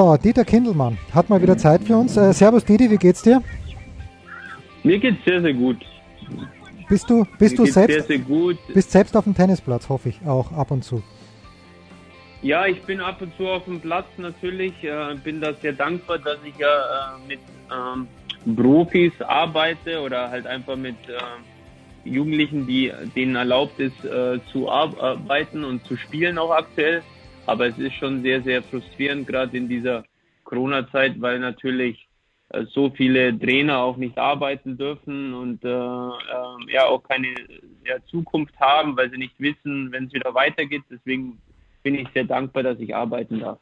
So, Dieter Kindelmann hat mal wieder Zeit für uns. Äh, servus Didi, wie geht's dir? Mir geht's sehr, sehr gut. Bist du, bist Mir du selbst, sehr, sehr gut. bist selbst auf dem Tennisplatz, hoffe ich, auch ab und zu. Ja, ich bin ab und zu auf dem Platz natürlich. Äh, bin da sehr dankbar, dass ich ja äh, mit ähm, Profis arbeite oder halt einfach mit äh, Jugendlichen, die denen erlaubt ist, äh, zu arbeiten und zu spielen auch aktuell. Aber es ist schon sehr, sehr frustrierend, gerade in dieser Corona-Zeit, weil natürlich äh, so viele Trainer auch nicht arbeiten dürfen und äh, äh, ja auch keine ja, Zukunft haben, weil sie nicht wissen, wenn es wieder weitergeht. Deswegen bin ich sehr dankbar, dass ich arbeiten darf.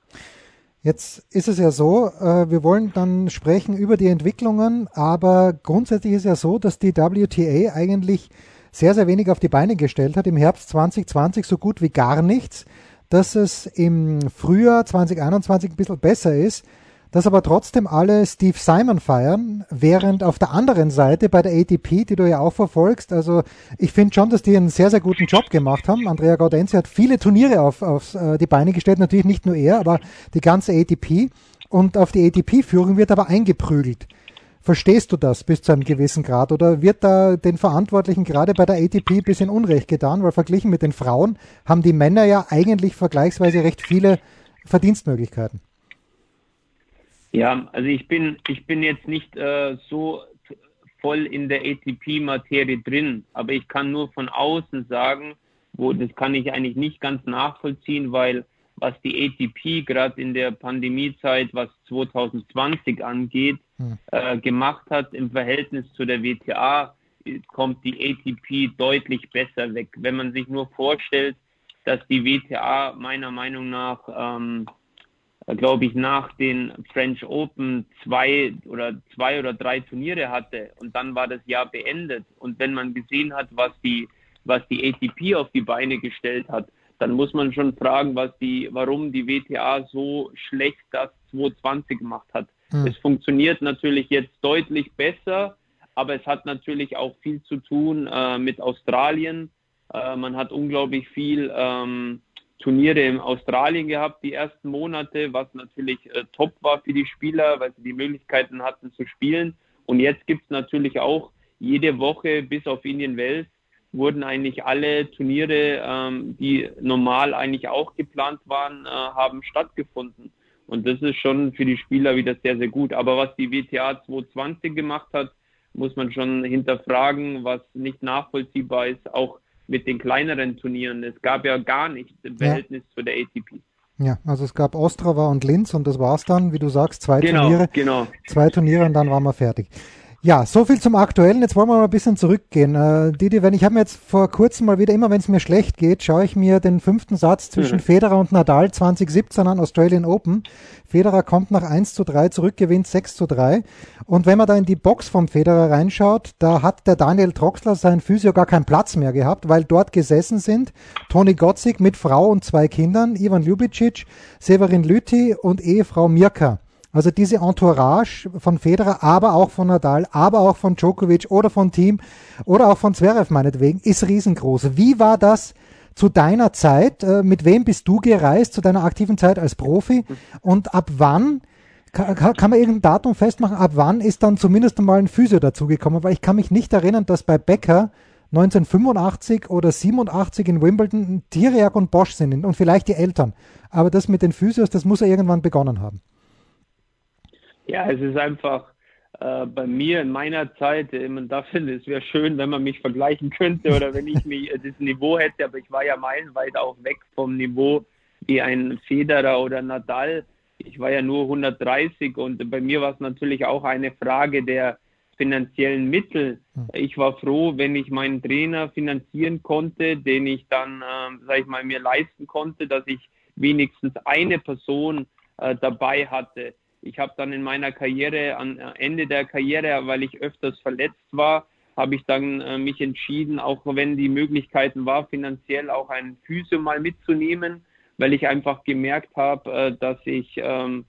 Jetzt ist es ja so, äh, wir wollen dann sprechen über die Entwicklungen, aber grundsätzlich ist ja so, dass die WTA eigentlich sehr, sehr wenig auf die Beine gestellt hat. Im Herbst 2020 so gut wie gar nichts. Dass es im Frühjahr 2021 ein bisschen besser ist, dass aber trotzdem alle Steve Simon feiern, während auf der anderen Seite bei der ATP, die du ja auch verfolgst, also ich finde schon, dass die einen sehr, sehr guten Job gemacht haben. Andrea Gaudenzi hat viele Turniere auf, auf äh, die Beine gestellt, natürlich nicht nur er, aber die ganze ATP. Und auf die ATP-Führung wird aber eingeprügelt. Verstehst du das bis zu einem gewissen Grad? Oder wird da den Verantwortlichen gerade bei der ATP ein bisschen Unrecht getan, weil verglichen mit den Frauen haben die Männer ja eigentlich vergleichsweise recht viele Verdienstmöglichkeiten. Ja, also ich bin, ich bin jetzt nicht äh, so voll in der ATP-Materie drin, aber ich kann nur von außen sagen, wo das kann ich eigentlich nicht ganz nachvollziehen, weil was die ATP gerade in der Pandemiezeit, was 2020 angeht, hm. äh, gemacht hat im Verhältnis zu der WTA, kommt die ATP deutlich besser weg. Wenn man sich nur vorstellt, dass die WTA meiner Meinung nach ähm, glaube ich, nach den French Open zwei oder zwei oder drei Turniere hatte und dann war das Jahr beendet. Und wenn man gesehen hat, was die, was die ATP auf die Beine gestellt hat, dann muss man schon fragen, was die, warum die WTA so schlecht das 2020 gemacht hat. Hm. Es funktioniert natürlich jetzt deutlich besser, aber es hat natürlich auch viel zu tun äh, mit Australien. Äh, man hat unglaublich viel ähm, Turniere in Australien gehabt, die ersten Monate, was natürlich äh, top war für die Spieler, weil sie die Möglichkeiten hatten zu spielen. Und jetzt gibt es natürlich auch jede Woche bis auf Indian Wells wurden eigentlich alle Turniere, ähm, die normal eigentlich auch geplant waren, äh, haben stattgefunden. Und das ist schon für die Spieler wieder sehr, sehr gut. Aber was die WTA 220 gemacht hat, muss man schon hinterfragen, was nicht nachvollziehbar ist. Auch mit den kleineren Turnieren. Es gab ja gar nichts im Verhältnis ja. zu der ATP. Ja, also es gab Ostrava und Linz und das war's dann, wie du sagst, zwei genau, Turniere. Genau. Zwei Turniere und dann waren wir fertig. Ja, so viel zum Aktuellen. Jetzt wollen wir mal ein bisschen zurückgehen. Äh, Didi, wenn ich habe mir jetzt vor kurzem mal wieder, immer wenn es mir schlecht geht, schaue ich mir den fünften Satz zwischen mhm. Federer und Nadal 2017 an Australian Open. Federer kommt nach 1 zu 3 zurück, gewinnt 6 zu 3. Und wenn man da in die Box vom Federer reinschaut, da hat der Daniel Troxler sein Physio gar keinen Platz mehr gehabt, weil dort gesessen sind Toni Gotzig mit Frau und zwei Kindern, Ivan Ljubicic, Severin Lüthi und Ehefrau Mirka. Also diese Entourage von Federer, aber auch von Nadal, aber auch von Djokovic oder von Team oder auch von Zverev meinetwegen, ist riesengroß. Wie war das zu deiner Zeit? Äh, mit wem bist du gereist zu deiner aktiven Zeit als Profi? Und ab wann kann, man irgendein Datum festmachen, ab wann ist dann zumindest einmal ein Physio dazugekommen? Weil ich kann mich nicht erinnern, dass bei Becker 1985 oder 87 in Wimbledon Tiriak und Bosch sind und vielleicht die Eltern. Aber das mit den Physios, das muss er irgendwann begonnen haben. Ja, es ist einfach äh, bei mir in meiner Zeit, äh, man darf es wäre schön, wenn man mich vergleichen könnte oder wenn ich mich äh, das Niveau hätte, aber ich war ja meilenweit auch weg vom Niveau wie ein Federer oder Nadal. Ich war ja nur 130 und bei mir war es natürlich auch eine Frage der finanziellen Mittel. Hm. Ich war froh, wenn ich meinen Trainer finanzieren konnte, den ich dann, äh, sag ich mal, mir leisten konnte, dass ich wenigstens eine Person äh, dabei hatte Ich habe dann in meiner Karriere, am Ende der Karriere, weil ich öfters verletzt war, habe ich dann äh, mich entschieden, auch wenn die Möglichkeiten war, finanziell auch einen Physio mal mitzunehmen, weil ich einfach gemerkt habe, äh, dass ich ähm,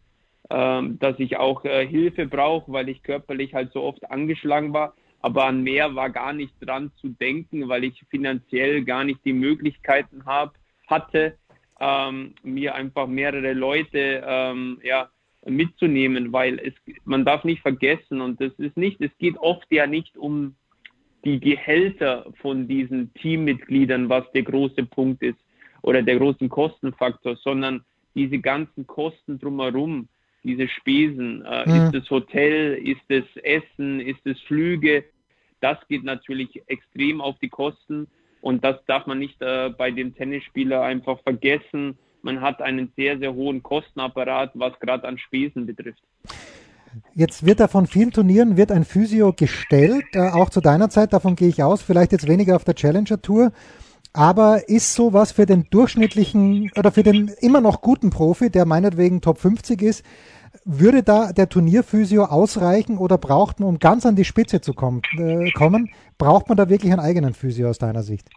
ähm, dass ich auch äh, Hilfe brauche, weil ich körperlich halt so oft angeschlagen war. Aber an mehr war gar nicht dran zu denken, weil ich finanziell gar nicht die Möglichkeiten hab, hatte, ähm, mir einfach mehrere Leute ähm, ja, mitzunehmen, weil es, man darf nicht vergessen und das ist nicht, es geht oft ja nicht um die Gehälter von diesen Teammitgliedern, was der große Punkt ist oder der große Kostenfaktor, sondern diese ganzen Kosten drumherum, diese Spesen. Äh, mhm. Ist es Hotel, ist es Essen, ist es Flüge? Das geht natürlich extrem auf die Kosten und das darf man nicht äh, bei dem Tennisspieler einfach vergessen. Man hat einen sehr, sehr hohen Kostenapparat, was gerade an Spesen betrifft. Jetzt wird da von vielen Turnieren wird ein Physio gestellt, äh, auch zu deiner Zeit, davon gehe ich aus, vielleicht jetzt weniger auf der Challenger Tour. Aber ist sowas für den durchschnittlichen oder für den immer noch guten Profi, der meinetwegen Top 50 ist, würde da der Turnierphysio ausreichen oder braucht man, um ganz an die Spitze zu kommen, äh, kommen, braucht man da wirklich einen eigenen Physio aus deiner Sicht?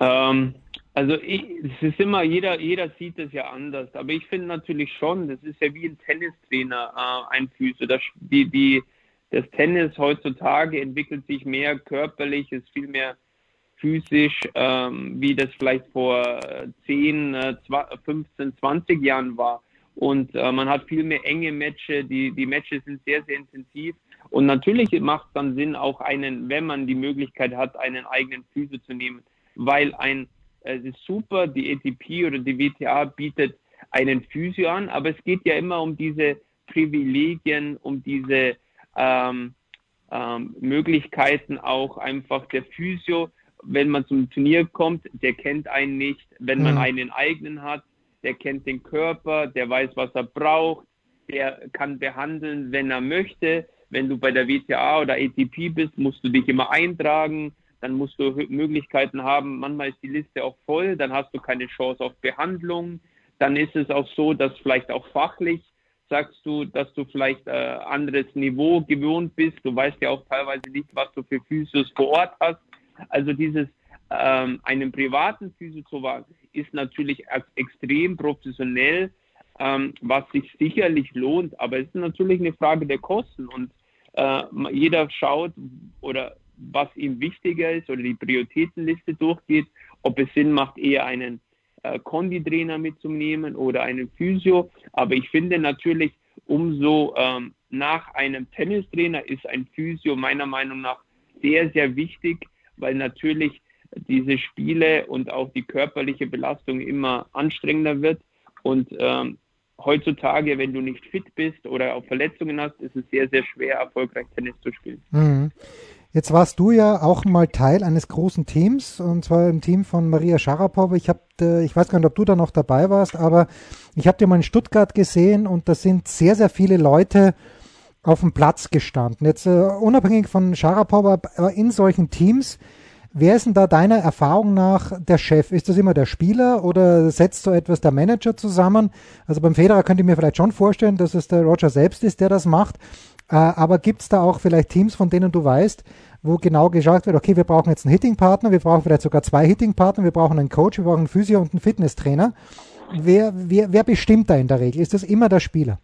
Ähm, also ich, es ist immer, jeder, jeder sieht es ja anders, aber ich finde natürlich schon, das ist ja wie ein Tennistrainer, äh, ein Physio. Das, die, die, das Tennis heutzutage entwickelt sich mehr körperlich, ist viel mehr physisch, ähm, wie das vielleicht vor 10, 15, 20 Jahren war. Und äh, man hat viel mehr enge Matches, die, die Matches sind sehr, sehr intensiv. Und natürlich macht es dann Sinn, auch einen, wenn man die Möglichkeit hat, einen eigenen Physio zu nehmen, weil ein, es ist super, die ATP oder die WTA bietet einen Physio an, aber es geht ja immer um diese Privilegien, um diese ähm, ähm, Möglichkeiten auch einfach der Physio wenn man zum Turnier kommt, der kennt einen nicht. Wenn man mhm. einen eigenen hat, der kennt den Körper, der weiß, was er braucht, der kann behandeln, wenn er möchte. Wenn du bei der WTA oder ATP bist, musst du dich immer eintragen, dann musst du Möglichkeiten haben. Manchmal ist die Liste auch voll, dann hast du keine Chance auf Behandlung. Dann ist es auch so, dass vielleicht auch fachlich sagst du, dass du vielleicht äh, anderes Niveau gewohnt bist. Du weißt ja auch teilweise nicht, was du für Physios vor Ort hast. Also dieses ähm, einen privaten Physio zu wagen, ist natürlich extrem professionell, ähm, was sich sicherlich lohnt, aber es ist natürlich eine Frage der Kosten und äh, jeder schaut oder was ihm wichtiger ist oder die Prioritätenliste durchgeht, ob es Sinn macht, eher einen äh, Konditrainer mitzunehmen oder einen Physio. Aber ich finde natürlich, umso ähm, nach einem Tennistrainer ist ein Physio meiner Meinung nach sehr, sehr wichtig, weil natürlich diese Spiele und auch die körperliche Belastung immer anstrengender wird. Und ähm, heutzutage, wenn du nicht fit bist oder auch Verletzungen hast, ist es sehr, sehr schwer, erfolgreich Tennis zu spielen. Mhm. Jetzt warst du ja auch mal Teil eines großen Teams, und zwar im Team von Maria Sharapova. Ich, hab, äh, ich weiß gar nicht, ob du da noch dabei warst, aber ich habe dir mal in Stuttgart gesehen und da sind sehr, sehr viele Leute auf dem Platz gestanden. Jetzt uh, unabhängig von Sharapova, aber in solchen Teams, wer ist denn da deiner Erfahrung nach der Chef? Ist das immer der Spieler oder setzt so etwas der Manager zusammen? Also beim Federer könnte ich mir vielleicht schon vorstellen, dass es der Roger selbst ist, der das macht. Uh, aber gibt es da auch vielleicht Teams, von denen du weißt, wo genau geschaut wird, okay, wir brauchen jetzt einen Hitting-Partner, wir brauchen vielleicht sogar zwei Hitting-Partner, wir brauchen einen Coach, wir brauchen einen Physio und einen Fitnesstrainer. Wer, wer, wer bestimmt da in der Regel? Ist das immer der Spieler?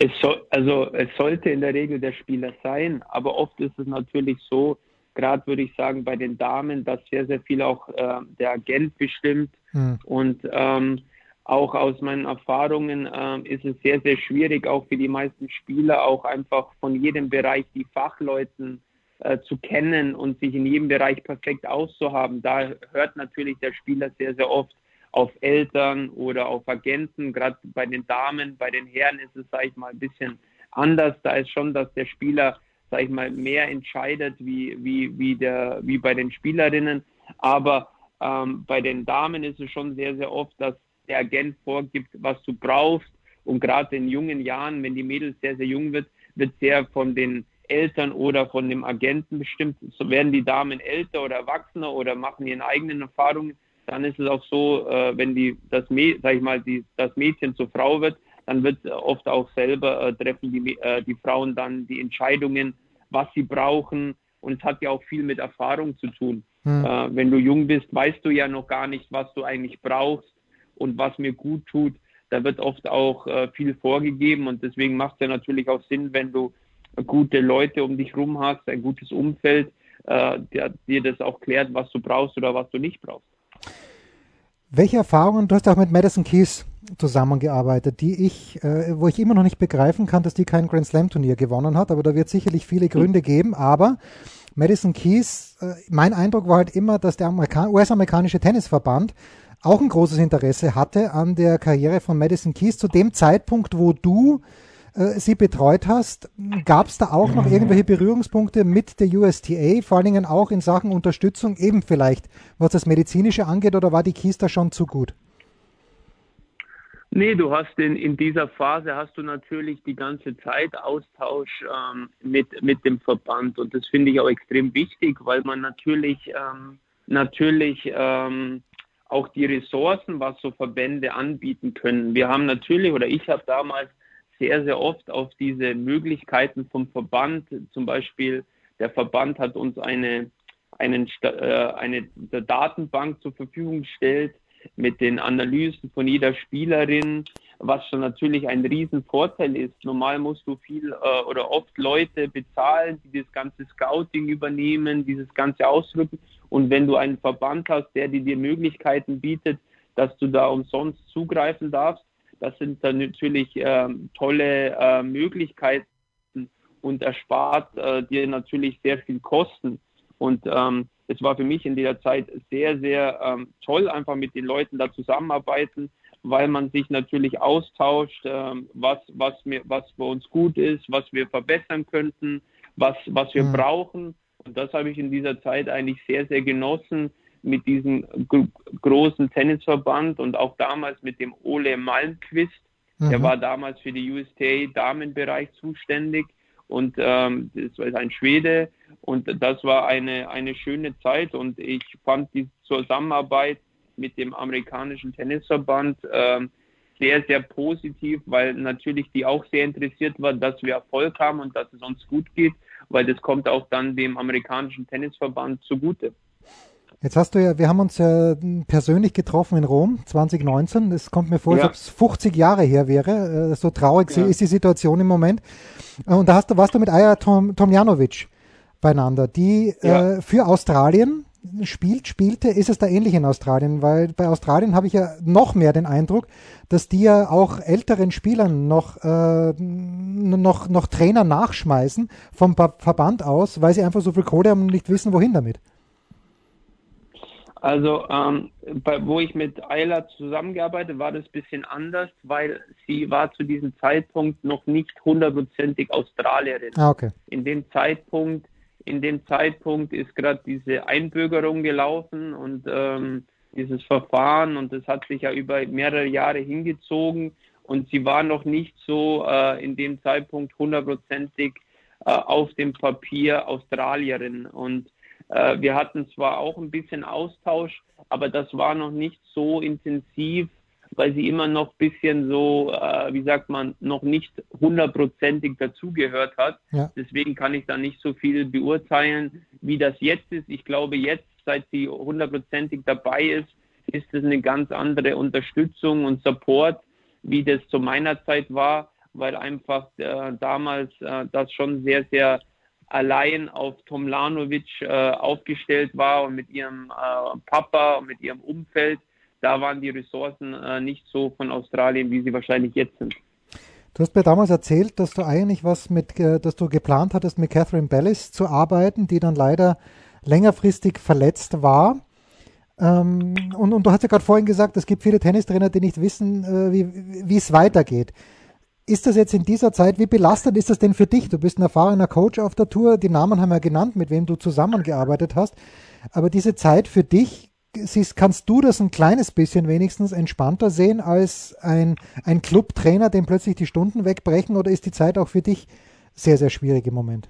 Es soll, also es sollte in der Regel der Spieler sein, aber oft ist es natürlich so, gerade würde ich sagen bei den Damen, dass sehr, sehr viel auch äh, der Agent bestimmt. Hm. Und ähm, auch aus meinen Erfahrungen äh, ist es sehr, sehr schwierig, auch für die meisten Spieler, auch einfach von jedem Bereich die Fachleuten äh, zu kennen und sich in jedem Bereich perfekt auszuhaben. Da hört natürlich der Spieler sehr, sehr oft auf Eltern oder auf Agenten. Gerade bei den Damen, bei den Herren ist es, sage ich mal, ein bisschen anders. Da ist schon, dass der Spieler, sage ich mal, mehr entscheidet wie, wie, wie, der, wie bei den Spielerinnen. Aber ähm, bei den Damen ist es schon sehr, sehr oft, dass der Agent vorgibt, was du brauchst. Und gerade in jungen Jahren, wenn die Mädels sehr, sehr jung wird, wird sehr von den Eltern oder von dem Agenten bestimmt. So werden die Damen älter oder erwachsener oder machen ihre eigenen Erfahrungen dann ist es auch so, äh, wenn die, das, sag ich mal, die, das Mädchen zur Frau wird, dann wird oft auch selber äh, treffen die, äh, die Frauen dann die Entscheidungen, was sie brauchen. Und es hat ja auch viel mit Erfahrung zu tun. Hm. Äh, wenn du jung bist, weißt du ja noch gar nicht, was du eigentlich brauchst und was mir gut tut. Da wird oft auch äh, viel vorgegeben und deswegen macht es ja natürlich auch Sinn, wenn du gute Leute um dich rum hast, ein gutes Umfeld, äh, der dir das auch klärt, was du brauchst oder was du nicht brauchst. Welche Erfahrungen, du hast auch mit Madison Keys zusammengearbeitet, die ich, äh, wo ich immer noch nicht begreifen kann, dass die kein Grand Slam Turnier gewonnen hat, aber da wird sicherlich viele Gründe geben, aber Madison Keys, äh, mein Eindruck war halt immer, dass der US-amerikanische Tennisverband auch ein großes Interesse hatte an der Karriere von Madison Keys zu dem Zeitpunkt, wo du äh, sie betreut hast. Gab es da auch noch irgendwelche Berührungspunkte mit der USTA, vor allen Dingen auch in Sachen Unterstützung, eben vielleicht, was das Medizinische angeht, oder war die Kies da schon zu gut? Nee, du hast in, in dieser Phase hast du natürlich die ganze Zeit Austausch ähm, mit, mit dem Verband und das finde ich auch extrem wichtig, weil man natürlich ähm, natürlich ähm, auch die Ressourcen, was so Verbände anbieten können. Wir haben natürlich oder ich habe damals sehr, sehr oft auf diese Möglichkeiten vom Verband. Zum Beispiel der Verband hat uns eine, einen, äh, eine Datenbank zur Verfügung gestellt mit den Analysen von jeder Spielerin, was schon natürlich ein Riesenvorteil ist. Normal musst du viel äh, oder oft Leute bezahlen, die das ganze Scouting übernehmen, dieses ganze Ausdrücken. Und wenn du einen Verband hast, der dir Möglichkeiten bietet, dass du da umsonst zugreifen darfst, das sind dann natürlich äh, tolle äh, Möglichkeiten und erspart äh, dir natürlich sehr viel Kosten. Und ähm, es war für mich in der Zeit sehr, sehr ähm, toll, einfach mit den Leuten da zusammenarbeiten, weil man sich natürlich austauscht, ähm, was, was, mir, was für uns gut ist, was wir verbessern könnten, was, was wir mhm. brauchen. Und das habe ich in dieser Zeit eigentlich sehr, sehr genossen, mit diesem großen Tennisverband und auch damals mit dem Ole Malmquist. Mhm. Der war damals für die USTA Damenbereich zuständig und ähm, das war ein Schwede und das war eine, eine schöne Zeit und ich fand die Zusammenarbeit mit dem amerikanischen Tennisverband ähm, sehr, sehr positiv, weil natürlich die auch sehr interessiert war, dass wir Erfolg haben und dass es uns gut geht, weil das kommt auch dann dem amerikanischen Tennisverband zugute. Jetzt hast du ja, wir haben uns ja persönlich getroffen in Rom 2019. Es kommt mir vor, ja. als ob es 50 Jahre her wäre. Äh, so traurig ja. ist die Situation im Moment. Äh, und da hast du, warst du mit Aya Tom, Tomjanovic beieinander, die ja. äh, für Australien spielt, spielte. Ist es da ähnlich in Australien? Weil bei Australien habe ich ja noch mehr den Eindruck, dass die ja auch älteren Spielern noch, äh, noch, noch Trainer nachschmeißen vom Verband aus, weil sie einfach so viel Kohle haben und nicht wissen, wohin damit. Also, ähm, bei, wo ich mit Ayla zusammengearbeitet, war das ein bisschen anders, weil sie war zu diesem Zeitpunkt noch nicht hundertprozentig Australierin. Ah, okay. In dem Zeitpunkt, in dem Zeitpunkt ist gerade diese Einbürgerung gelaufen und ähm, dieses Verfahren und das hat sich ja über mehrere Jahre hingezogen und sie war noch nicht so äh, in dem Zeitpunkt hundertprozentig äh, auf dem Papier Australierin und äh, wir hatten zwar auch ein bisschen Austausch, aber das war noch nicht so intensiv, weil sie immer noch ein bisschen so, äh, wie sagt man, noch nicht hundertprozentig dazugehört hat. Ja. Deswegen kann ich da nicht so viel beurteilen, wie das jetzt ist. Ich glaube, jetzt, seit sie hundertprozentig dabei ist, ist es eine ganz andere Unterstützung und Support, wie das zu meiner Zeit war, weil einfach äh, damals äh, das schon sehr, sehr allein auf Tomlanovic äh, aufgestellt war und mit ihrem äh, Papa und mit ihrem Umfeld, da waren die Ressourcen äh, nicht so von Australien, wie sie wahrscheinlich jetzt sind. Du hast mir damals erzählt, dass du eigentlich was mit, äh, dass du geplant hattest, mit Catherine Bellis zu arbeiten, die dann leider längerfristig verletzt war. Ähm, und, und, du hast ja gerade vorhin gesagt, es gibt viele Tennistrainer, die nicht wissen, äh, wie, wie es weitergeht ist das jetzt in dieser Zeit, wie belastend ist das denn für dich? Du bist ein erfahrener Coach auf der Tour, die Namen haben wir genannt, mit wem du zusammengearbeitet hast. Aber diese Zeit für dich, siehst, kannst du das ein kleines bisschen wenigstens entspannter sehen als ein, ein Clubtrainer, dem plötzlich die Stunden wegbrechen? Oder ist die Zeit auch für dich sehr, sehr schwierig im Moment?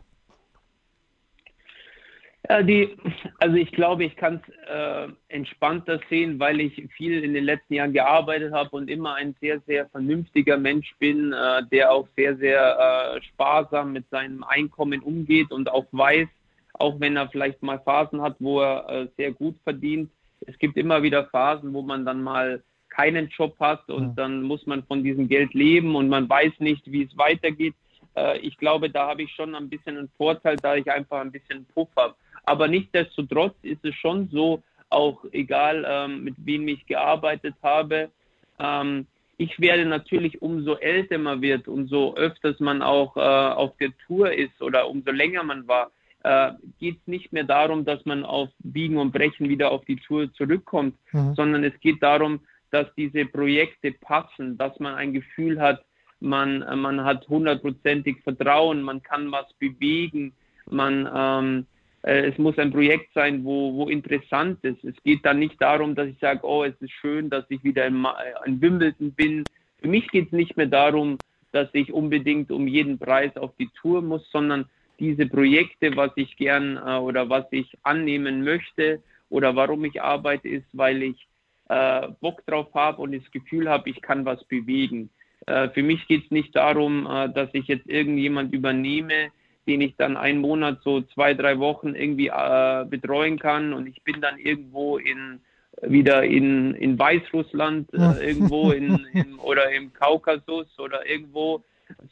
Ja, die, also ich glaube, ich kann es äh, entspannter sehen, weil ich viel in den letzten Jahren gearbeitet habe und immer ein sehr, sehr vernünftiger Mensch bin, äh, der auch sehr, sehr äh, sparsam mit seinem Einkommen umgeht und auch weiß, auch wenn er vielleicht mal Phasen hat, wo er äh, sehr gut verdient. Es gibt immer wieder Phasen, wo man dann mal keinen Job hat und ja. dann muss man von diesem Geld leben und man weiß nicht, wie es weitergeht. Äh, ich glaube, da habe ich schon ein bisschen einen Vorteil, da ich einfach ein bisschen Puff habe. Aber nichtsdestotrotz ist es schon so, auch egal ähm, mit wem ich gearbeitet habe, ähm, ich werde natürlich, umso älter man wird, umso öfters man auch äh, auf der Tour ist oder umso länger man war, äh, geht es nicht mehr darum, dass man auf Biegen und Brechen wieder auf die Tour zurückkommt, mhm. sondern es geht darum, dass diese Projekte passen, dass man ein Gefühl hat, man, man hat hundertprozentig Vertrauen, man kann was bewegen, man, ähm, äh, es muss ein Projekt sein, wo, wo interessant ist. Es geht dann nicht darum, dass ich sage, oh, es ist schön, dass ich wieder in, in Wimbledon bin. Für mich geht es nicht mehr darum, dass ich unbedingt um jeden Preis auf die Tour muss, sondern diese Projekte, was ich gern äh, oder was ich annehmen möchte oder warum ich arbeite, ist, weil ich äh, Bock drauf habe und das Gefühl habe, ich kann was bewegen. Äh, für mich geht es nicht darum, äh, dass ich jetzt irgendjemand übernehme, den ich dann einen Monat, so zwei, drei Wochen irgendwie äh, betreuen kann und ich bin dann irgendwo in wieder in, in Weißrussland, äh, irgendwo in, in, oder im Kaukasus oder irgendwo,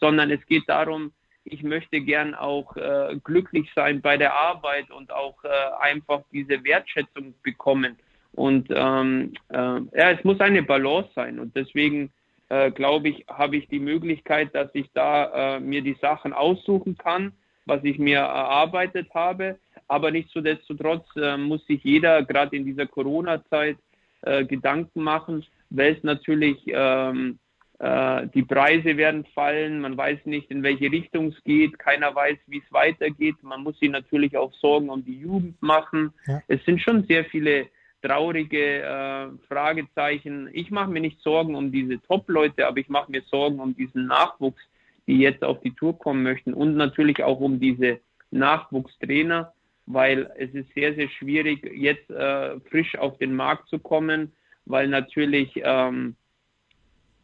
sondern es geht darum, ich möchte gern auch äh, glücklich sein bei der Arbeit und auch äh, einfach diese Wertschätzung bekommen. Und ähm, äh, ja, es muss eine Balance sein. Und deswegen äh, glaube ich, habe ich die Möglichkeit, dass ich da äh, mir die Sachen aussuchen kann, was ich mir erarbeitet habe. Aber nichtsdestotrotz äh, muss sich jeder gerade in dieser Corona-Zeit äh, Gedanken machen, weil es natürlich ähm, äh, die Preise werden fallen, man weiß nicht, in welche Richtung es geht, keiner weiß, wie es weitergeht. Man muss sich natürlich auch Sorgen um die Jugend machen. Ja. Es sind schon sehr viele traurige äh, Fragezeichen. Ich mache mir nicht Sorgen um diese Top-Leute, aber ich mache mir Sorgen um diesen Nachwuchs, die jetzt auf die Tour kommen möchten und natürlich auch um diese Nachwuchstrainer, weil es ist sehr, sehr schwierig, jetzt äh, frisch auf den Markt zu kommen, weil natürlich ähm,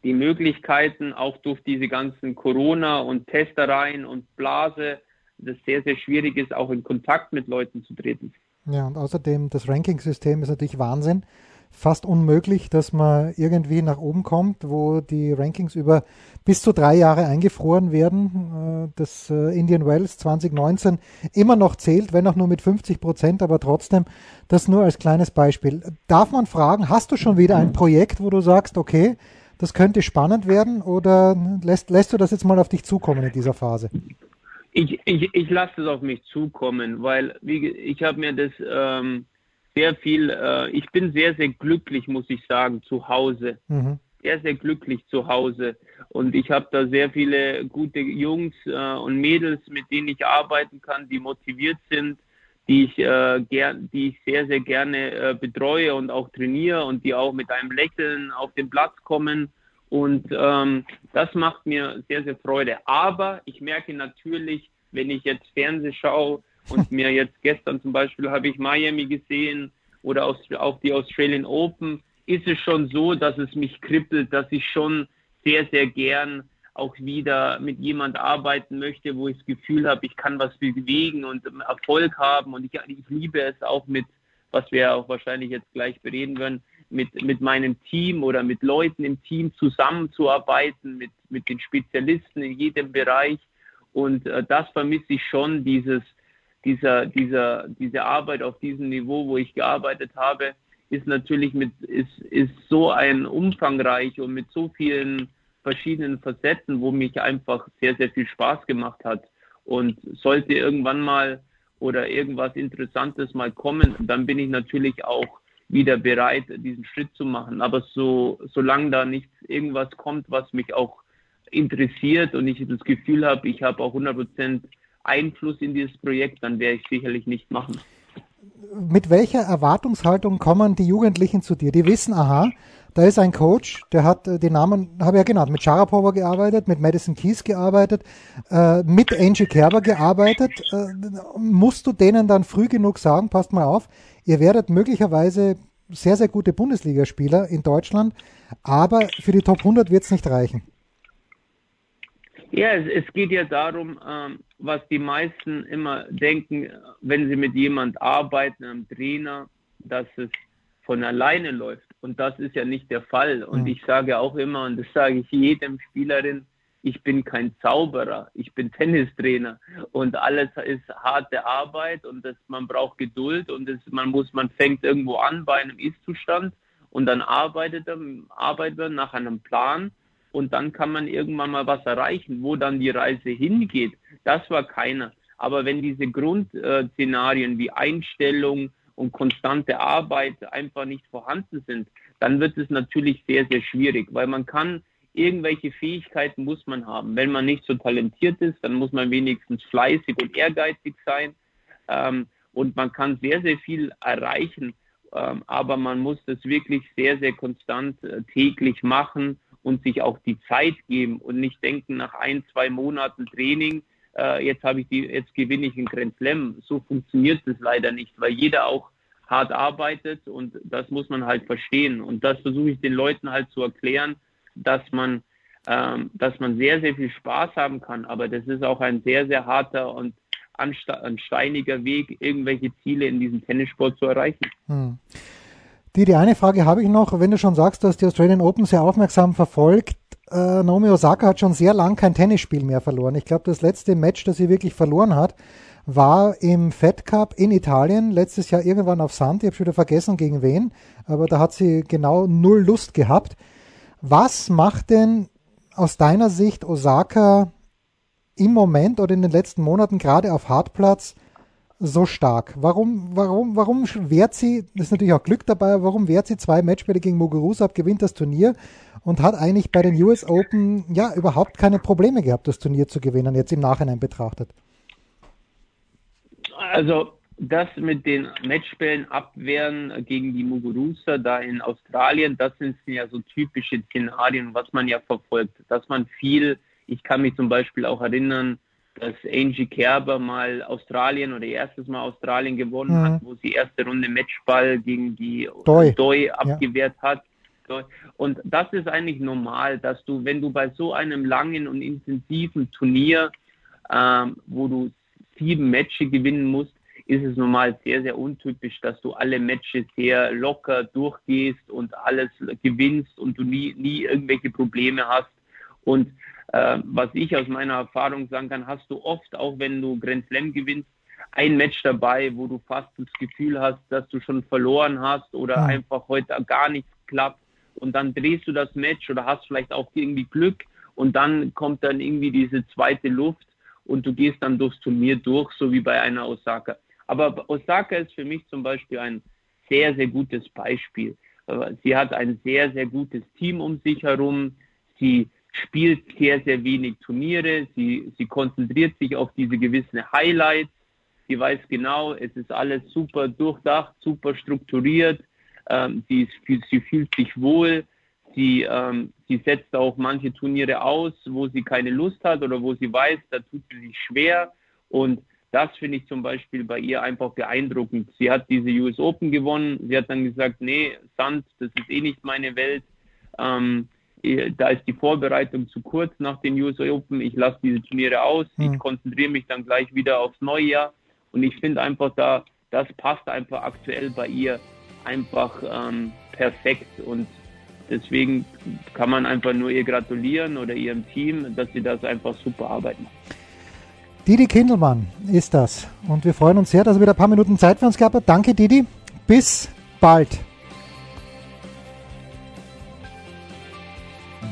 die Möglichkeiten auch durch diese ganzen Corona und Testereien und Blase, das sehr, sehr schwierig ist, auch in Kontakt mit Leuten zu treten. Ja, und außerdem das Ranking-System ist natürlich Wahnsinn. Fast unmöglich, dass man irgendwie nach oben kommt, wo die Rankings über bis zu drei Jahre eingefroren werden. Äh, das äh, Indian Wells 2019 immer noch zählt, wenn auch nur mit 50 Prozent, aber trotzdem das nur als kleines Beispiel. Darf man fragen, hast du schon wieder ein Projekt, wo du sagst, okay, das könnte spannend werden oder lässt, lässt du das jetzt mal auf dich zukommen in dieser Phase? Ich, ich, ich lasse es auf mich zukommen, weil wie, ich habe mir das ähm, sehr viel, äh, ich bin sehr, sehr glücklich, muss ich sagen, zu Hause. Mhm. Sehr, sehr glücklich zu Hause. Und ich habe da sehr viele gute Jungs äh, und Mädels, mit denen ich arbeiten kann, die motiviert sind, die ich, äh, gern, die ich sehr, sehr gerne äh, betreue und auch trainiere und die auch mit einem Lächeln auf den Platz kommen und ähm, das macht mir sehr, sehr Freude. Aber ich merke natürlich, wenn ich jetzt Fernseh schaue und mir jetzt gestern zum Beispiel habe ich Miami gesehen oder auch die Australian Open, ist es schon so, dass es mich kribbelt, dass ich schon sehr, sehr gern auch wieder mit jemand arbeiten möchte, wo ich das Gefühl habe, ich kann was bewegen und Erfolg haben. Und ich, ich liebe es auch mit, was wir auch wahrscheinlich jetzt gleich bereden werden, mit, mit meinem Team oder mit Leuten im Team zusammenzuarbeiten, mit, mit den Spezialisten in jedem Bereich. Und äh, das vermisse ich schon, dieses, dieser, dieser, diese Arbeit auf diesem Niveau, wo ich gearbeitet habe, ist natürlich mit, ist, ist so ein umfangreich und mit so vielen verschiedenen Facetten, wo mich einfach sehr, sehr viel Spaß gemacht hat. Und sollte irgendwann mal oder irgendwas Interessantes mal kommen, dann bin ich natürlich auch wieder bereit, diesen Schritt zu machen. Aber so, solange da nichts irgendwas kommt, was mich auch interessiert und ich das Gefühl habe, ich habe auch 100% Einfluss in dieses Projekt, dann werde ich sicherlich nicht machen. Mit welcher Erwartungshaltung kommen die Jugendlichen zu dir? Die wissen, aha, Da ist ein Coach, der hat äh, den Namen, habe ich ja genannt, mit Sharapova gearbeitet, mit Madison Keys gearbeitet, äh, mit Angie Kerber gearbeitet. Äh, musst du denen dann früh genug sagen, passt mal auf, ihr werdet möglicherweise sehr, sehr gute Bundesligaspieler in Deutschland, aber für die Top 100 wird es nicht reichen. Ja, es, es geht ja darum, ähm, was die meisten immer denken, wenn sie mit jemand arbeiten, einem Trainer, dass es von alleine läuft. Und das ist ja nicht der Fall. Und ich sage auch immer, und das sage ich jedem Spielerin, ich bin kein Zauberer, ich bin Tennistrainer und alles ist harte Arbeit und das, man braucht Geduld und das, man muss, man fängt irgendwo an bei einem Ist-Zustand und dann arbeitet, arbeitet man nach einem Plan und dann kann man irgendwann mal was erreichen, wo dann die Reise hingeht. Das war keiner. Aber wenn diese Grundszenarien wie Einstellung und konstante Arbeit einfach nicht vorhanden sind, dann wird es natürlich sehr, sehr schwierig, weil man kann irgendwelche Fähigkeiten muss man haben. Wenn man nicht so talentiert ist, dann muss man wenigstens fleißig und ehrgeizig sein. Ähm, und man kann sehr, sehr viel erreichen, ähm, aber man muss das wirklich sehr, sehr konstant äh, täglich machen und sich auch die Zeit geben und nicht denken nach ein, zwei Monaten Training, äh, jetzt habe ich die, jetzt gewinne ich einen Grand Slam. So funktioniert es leider nicht, weil jeder auch hart arbeitet und das muss man halt verstehen. Und das versuche ich den Leuten halt zu erklären, dass man, ähm, dass man sehr, sehr viel Spaß haben kann. Aber das ist auch ein sehr, sehr harter und ein steiniger Weg, irgendwelche Ziele in diesem Tennissport zu erreichen. Hm. Die, die eine Frage habe ich noch, wenn du schon sagst, dass die Australian Open sehr aufmerksam verfolgt. Äh, Naomi Osaka hat schon sehr lang kein Tennisspiel mehr verloren. Ich glaube, das letzte Match, das sie wirklich verloren hat, war im Fed Cup in Italien, letztes Jahr irgendwann auf Sand. Ich habe schon wieder vergessen, gegen wen, aber da hat sie genau null Lust gehabt. Was macht denn aus deiner Sicht Osaka im Moment oder in den letzten Monaten gerade auf Hartplatz so stark? Warum, warum, warum wehrt sie, das ist natürlich auch Glück dabei, warum wehrt sie zwei Matchspiele gegen Muguruza ab, gewinnt das Turnier und hat eigentlich bei den US Open ja überhaupt keine Probleme gehabt, das Turnier zu gewinnen, jetzt im Nachhinein betrachtet? Also das mit den Matchbällen abwehren gegen die Muguruza da in Australien, das sind ja so typische Szenarien, was man ja verfolgt, dass man viel, ich kann mich zum Beispiel auch erinnern, dass Angie Kerber mal Australien oder erstes Mal Australien gewonnen mhm. hat, wo sie erste Runde Matchball gegen die Doi, Doi abgewehrt ja. hat. Und das ist eigentlich normal, dass du, wenn du bei so einem langen und intensiven Turnier, ähm, wo du sieben Matches gewinnen musst, ist es normal sehr, sehr untypisch, dass du alle Matches sehr locker durchgehst und alles gewinnst und du nie, nie irgendwelche Probleme hast. Und was ich aus meiner Erfahrung sagen kann, hast du oft, auch wenn du Grand Slam gewinnst, ein Match dabei, wo du fast das Gefühl hast, dass du schon verloren hast oder mhm. einfach heute gar nichts klappt. Und dann drehst du das Match oder hast vielleicht auch irgendwie Glück und dann kommt dann irgendwie diese zweite Luft und du gehst dann durchs Turnier durch, so wie bei einer Osaka. Aber Osaka ist für mich zum Beispiel ein sehr, sehr gutes Beispiel. Sie hat ein sehr, sehr gutes Team um sich herum. Sie spielt sehr, sehr wenig Turniere. Sie, sie konzentriert sich auf diese gewissen Highlights. Sie weiß genau, es ist alles super durchdacht, super strukturiert. Ähm, sie, ist, sie fühlt sich wohl. Sie, ähm, sie setzt auch manche Turniere aus, wo sie keine Lust hat oder wo sie weiß, da tut sie sich schwer. Und das finde ich zum Beispiel bei ihr einfach beeindruckend. Sie hat diese US Open gewonnen. Sie hat dann gesagt, nee, Sand, das ist eh nicht meine Welt. Ähm, da ist die Vorbereitung zu kurz nach den US Open. Ich lasse diese Turniere aus. Mhm. Ich konzentriere mich dann gleich wieder aufs Neujahr. Und ich finde einfach da, das passt einfach aktuell bei ihr einfach ähm, perfekt. Und deswegen kann man einfach nur ihr gratulieren oder ihrem Team, dass sie das einfach super arbeiten. Didi Kindelmann ist das. Und wir freuen uns sehr, dass er wieder ein paar Minuten Zeit für uns gehabt hat. Danke, Didi. Bis bald.